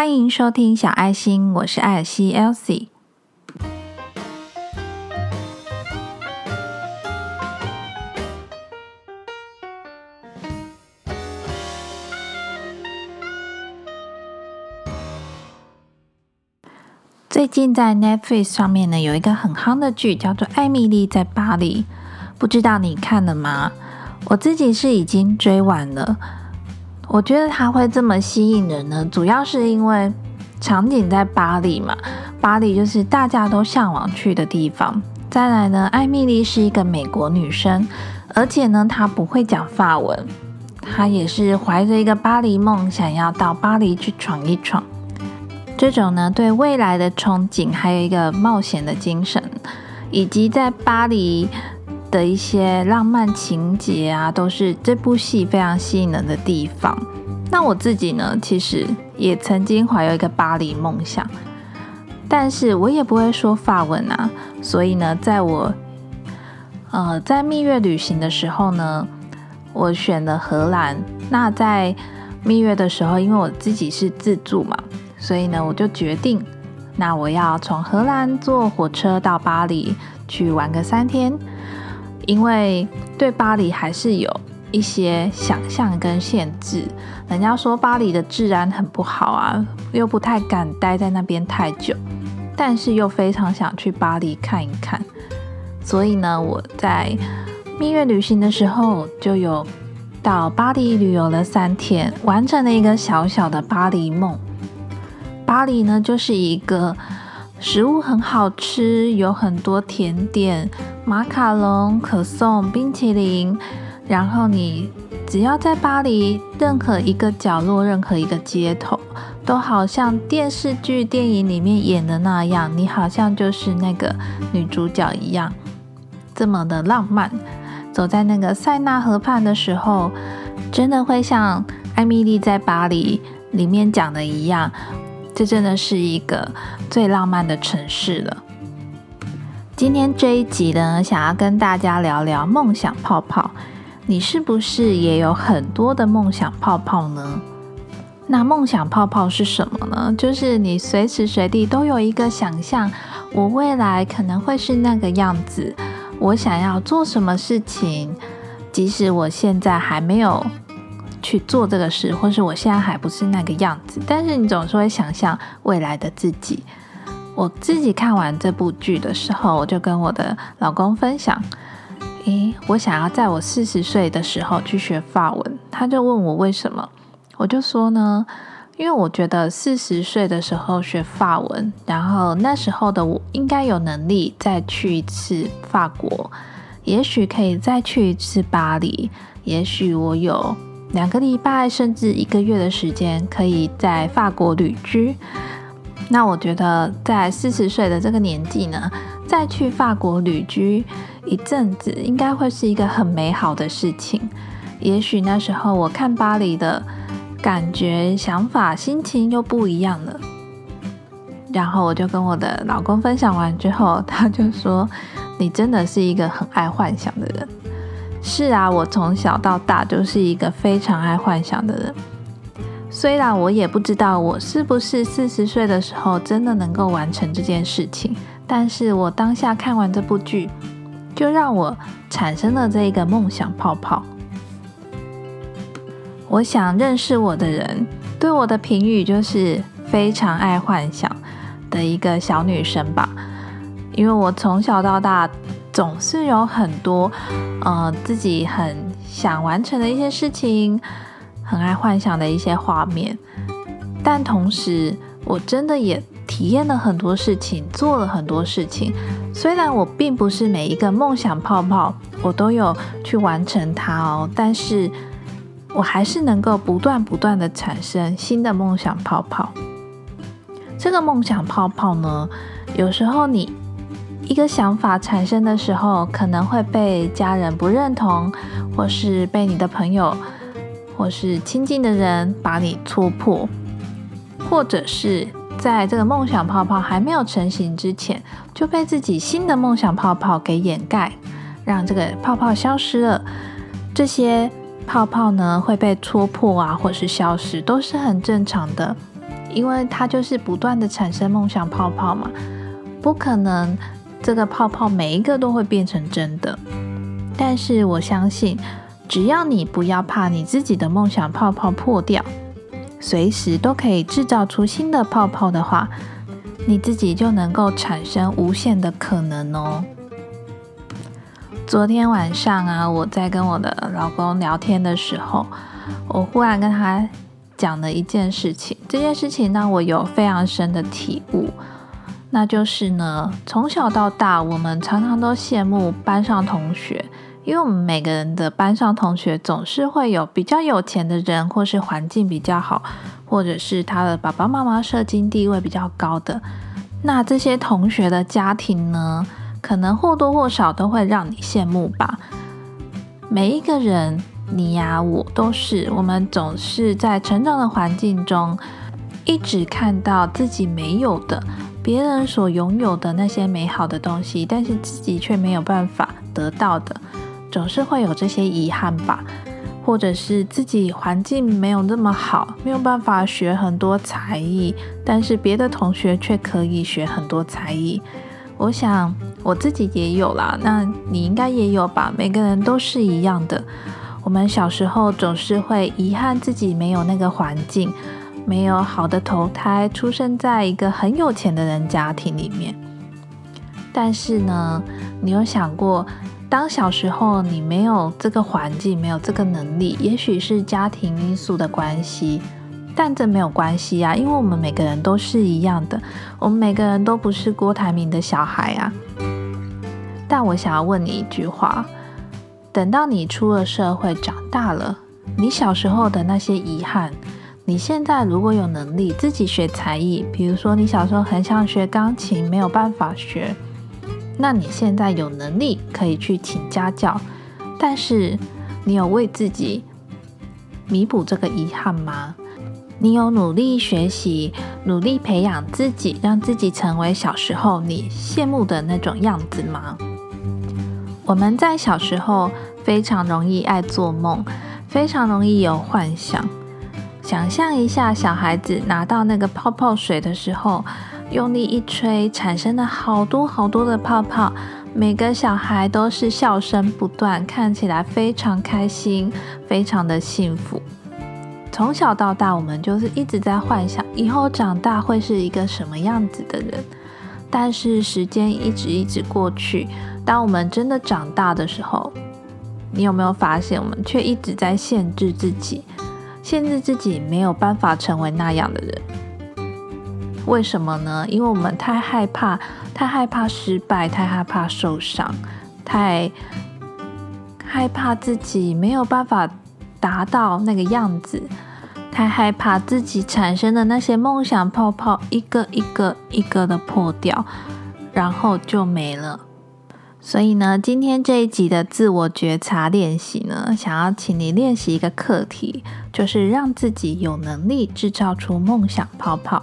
欢迎收听小爱心，我是艾尔西 Elsie。最近在 Netflix 上面呢，有一个很夯的剧，叫做《艾米丽在巴黎》，不知道你看了吗？我自己是已经追完了。我觉得它会这么吸引人呢，主要是因为场景在巴黎嘛，巴黎就是大家都向往去的地方。再来呢，艾米丽是一个美国女生，而且呢，她不会讲法文，她也是怀着一个巴黎梦，想要到巴黎去闯一闯。这种呢，对未来的憧憬，还有一个冒险的精神，以及在巴黎的一些浪漫情节啊，都是这部戏非常吸引人的地方。那我自己呢，其实也曾经怀有一个巴黎梦想，但是我也不会说法文啊，所以呢，在我呃在蜜月旅行的时候呢，我选了荷兰。那在蜜月的时候，因为我自己是自助嘛。所以呢，我就决定，那我要从荷兰坐火车到巴黎去玩个三天，因为对巴黎还是有一些想象跟限制。人家说巴黎的治安很不好啊，又不太敢待在那边太久，但是又非常想去巴黎看一看。所以呢，我在蜜月旅行的时候就有到巴黎旅游了三天，完成了一个小小的巴黎梦。巴黎呢，就是一个食物很好吃，有很多甜点、马卡龙、可颂、冰淇淋。然后你只要在巴黎任何一个角落、任何一个街头，都好像电视剧、电影里面演的那样，你好像就是那个女主角一样，这么的浪漫。走在那个塞纳河畔的时候，真的会像艾米丽在巴黎里面讲的一样。这真的是一个最浪漫的城市了。今天这一集呢，想要跟大家聊聊梦想泡泡。你是不是也有很多的梦想泡泡呢？那梦想泡泡是什么呢？就是你随时随地都有一个想象，我未来可能会是那个样子，我想要做什么事情，即使我现在还没有。去做这个事，或是我现在还不是那个样子，但是你总是会想象未来的自己。我自己看完这部剧的时候，我就跟我的老公分享：，诶，我想要在我四十岁的时候去学法文。他就问我为什么，我就说呢，因为我觉得四十岁的时候学法文，然后那时候的我应该有能力再去一次法国，也许可以再去一次巴黎，也许我有。两个礼拜甚至一个月的时间，可以在法国旅居。那我觉得，在四十岁的这个年纪呢，再去法国旅居一阵子，应该会是一个很美好的事情。也许那时候我看巴黎的感觉、想法、心情又不一样了。然后我就跟我的老公分享完之后，他就说：“你真的是一个很爱幻想的人。”是啊，我从小到大就是一个非常爱幻想的人。虽然我也不知道我是不是四十岁的时候真的能够完成这件事情，但是我当下看完这部剧，就让我产生了这一个梦想泡泡。我想认识我的人对我的评语就是非常爱幻想的一个小女生吧，因为我从小到大。总是有很多，呃，自己很想完成的一些事情，很爱幻想的一些画面。但同时，我真的也体验了很多事情，做了很多事情。虽然我并不是每一个梦想泡泡我都有去完成它哦，但是我还是能够不断不断的产生新的梦想泡泡。这个梦想泡泡呢，有时候你。一个想法产生的时候，可能会被家人不认同，或是被你的朋友，或是亲近的人把你戳破，或者是在这个梦想泡泡还没有成型之前，就被自己新的梦想泡泡给掩盖，让这个泡泡消失了。这些泡泡呢会被戳破啊，或是消失，都是很正常的。因为它就是不断的产生梦想泡泡嘛，不可能这个泡泡每一个都会变成真的。但是我相信，只要你不要怕你自己的梦想泡泡破掉，随时都可以制造出新的泡泡的话，你自己就能够产生无限的可能哦。昨天晚上啊，我在跟我的老公聊天的时候，我忽然跟他讲了一件事情，这件事情让我有非常深的体悟。那就是呢，从小到大，我们常常都羡慕班上同学。因为我们每个人的班上同学总是会有比较有钱的人，或是环境比较好，或者是他的爸爸妈妈社经地位比较高的。那这些同学的家庭呢，可能或多或少都会让你羡慕吧。每一个人，你呀，我都是，我们总是在成长的环境中，一直看到自己没有的，别人所拥有的那些美好的东西，但是自己却没有办法得到的。总是会有这些遗憾吧，或者是自己环境没有那么好，没有办法学很多才艺，但是别的同学却可以学很多才艺。我想我自己也有啦，那你应该也有吧？每个人都是一样的。我们小时候总是会遗憾自己没有那个环境，没有好的投胎，出生在一个很有钱的人家庭里面。但是呢，你有想过？当小时候你没有这个环境，没有这个能力，也许是家庭因素的关系，但这没有关系啊，因为我们每个人都是一样的，我们每个人都不是郭台铭的小孩啊。但我想要问你一句话：等到你出了社会，长大了，你小时候的那些遗憾，你现在如果有能力自己学才艺，比如说你小时候很想学钢琴，没有办法学。那你现在有能力可以去请家教，但是你有为自己弥补这个遗憾吗？你有努力学习，努力培养自己，让自己成为小时候你羡慕的那种样子吗？我们在小时候非常容易爱做梦，非常容易有幻想。想象一下，小孩子拿到那个泡泡水的时候。用力一吹，产生了好多好多的泡泡，每个小孩都是笑声不断，看起来非常开心，非常的幸福。从小到大，我们就是一直在幻想以后长大会是一个什么样子的人。但是时间一直一直过去，当我们真的长大的时候，你有没有发现，我们却一直在限制自己，限制自己没有办法成为那样的人。为什么呢？因为我们太害怕，太害怕失败，太害怕受伤，太害怕自己没有办法达到那个样子，太害怕自己产生的那些梦想泡泡一个一个一个的破掉，然后就没了。所以呢，今天这一集的自我觉察练习呢，想要请你练习一个课题，就是让自己有能力制造出梦想泡泡。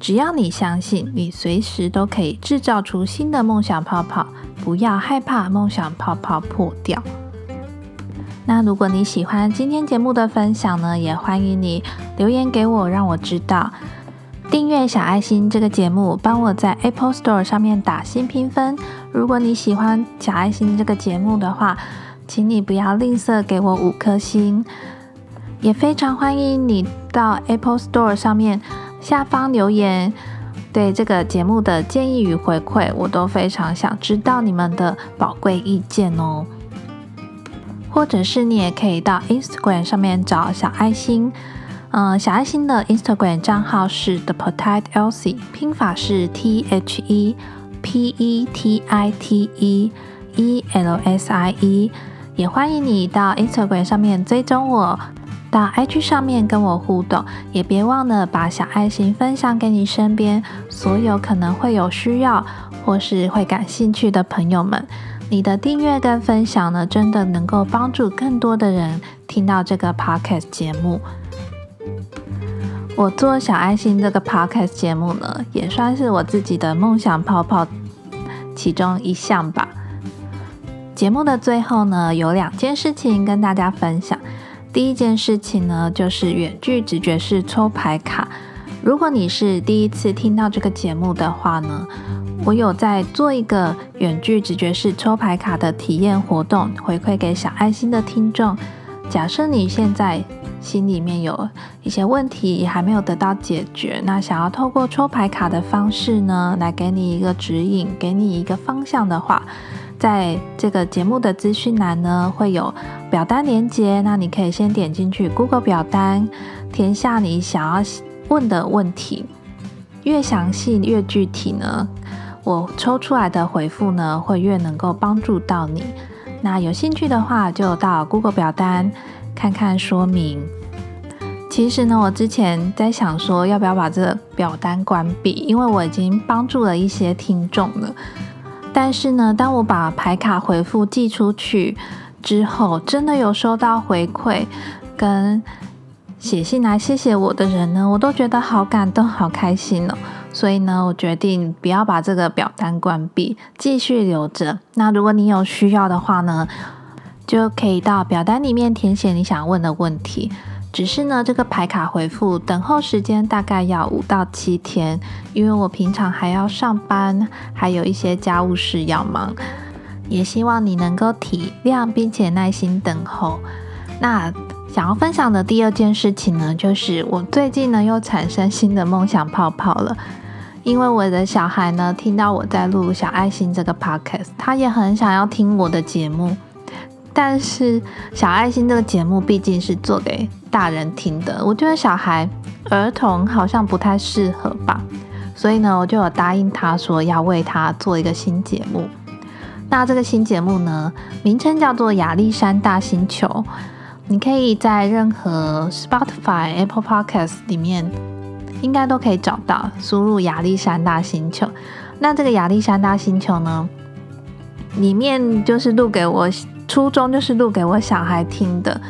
只要你相信，你随时都可以制造出新的梦想泡泡。不要害怕梦想泡泡破掉。那如果你喜欢今天节目的分享呢，也欢迎你留言给我，让我知道。订阅小爱心这个节目，帮我在 Apple Store 上面打新评分。如果你喜欢小爱心这个节目的话，请你不要吝啬给我五颗星。也非常欢迎你到 Apple Store 上面。下方留言，对这个节目的建议与回馈，我都非常想知道你们的宝贵意见哦。或者是你也可以到 Instagram 上面找小爱心，嗯，小爱心的 Instagram 账号是 The Petite Elsie，拼法是 T H E P E T I T E E L S I E，也欢迎你到 Instagram 上面追踪我。到 IG 上面跟我互动，也别忘了把小爱心分享给你身边所有可能会有需要或是会感兴趣的朋友们。你的订阅跟分享呢，真的能够帮助更多的人听到这个 Podcast 节目。我做小爱心这个 Podcast 节目呢，也算是我自己的梦想泡泡其中一项吧。节目的最后呢，有两件事情跟大家分享。第一件事情呢，就是远距直觉式抽牌卡。如果你是第一次听到这个节目的话呢，我有在做一个远距直觉式抽牌卡的体验活动，回馈给小爱心的听众。假设你现在心里面有一些问题还没有得到解决，那想要透过抽牌卡的方式呢，来给你一个指引，给你一个方向的话，在这个节目的资讯栏呢，会有表单连接，那你可以先点进去 Google 表单，填下你想要。问的问题越详细越具体呢，我抽出来的回复呢会越能够帮助到你。那有兴趣的话，就到 Google 表单看看说明。其实呢，我之前在想说要不要把这个表单关闭，因为我已经帮助了一些听众了。但是呢，当我把牌卡回复寄出去之后，真的有收到回馈跟。写信来谢谢我的人呢，我都觉得好感动、好开心哦。所以呢，我决定不要把这个表单关闭，继续留着。那如果你有需要的话呢，就可以到表单里面填写你想问的问题。只是呢，这个牌卡回复等候时间大概要五到七天，因为我平常还要上班，还有一些家务事要忙。也希望你能够体谅并且耐心等候。那。想要分享的第二件事情呢，就是我最近呢又产生新的梦想泡泡了。因为我的小孩呢听到我在录小爱心这个 podcast，他也很想要听我的节目。但是小爱心这个节目毕竟是做给大人听的，我觉得小孩儿童好像不太适合吧。所以呢，我就有答应他说要为他做一个新节目。那这个新节目呢，名称叫做亚历山大星球。你可以在任何 Spotify、Apple Podcast 里面，应该都可以找到。输入亚历山大星球，那这个亚历山大星球呢，里面就是录给我初衷，就是录给我小孩听的，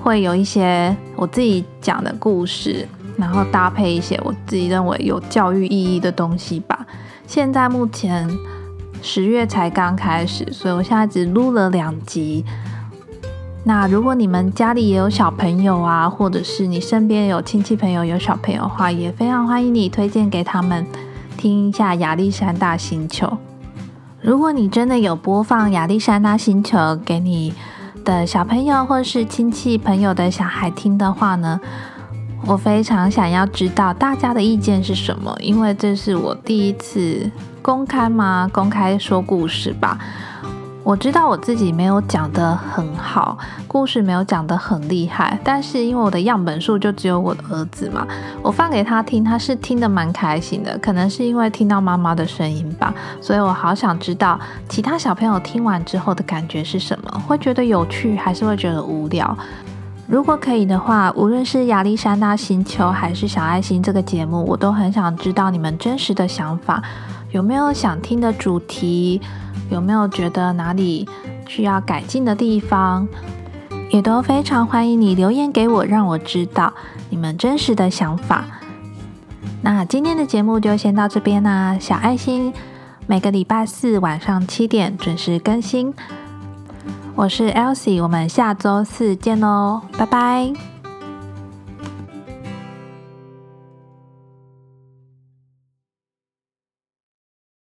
会有一些我自己讲的故事，然后搭配一些我自己认为有教育意义的东西吧。现在目前十月才刚开始，所以我现在只录了两集。那如果你们家里也有小朋友啊，或者是你身边有亲戚朋友有小朋友的话，也非常欢迎你推荐给他们听一下亚历山大星球。如果你真的有播放亚历山大星球给你的小朋友或是亲戚朋友的小孩听的话呢，我非常想要知道大家的意见是什么，因为这是我第一次公开吗？公开说故事吧。我知道我自己没有讲得很好，故事没有讲得很厉害，但是因为我的样本数就只有我的儿子嘛，我放给他听，他是听得蛮开心的，可能是因为听到妈妈的声音吧，所以我好想知道其他小朋友听完之后的感觉是什么，会觉得有趣还是会觉得无聊？如果可以的话，无论是亚历山大星球还是小爱心这个节目，我都很想知道你们真实的想法，有没有想听的主题？有没有觉得哪里需要改进的地方？也都非常欢迎你留言给我，让我知道你们真实的想法。那今天的节目就先到这边啦，小爱心每个礼拜四晚上七点准时更新。我是 Elsie，我们下周四见喽，拜拜。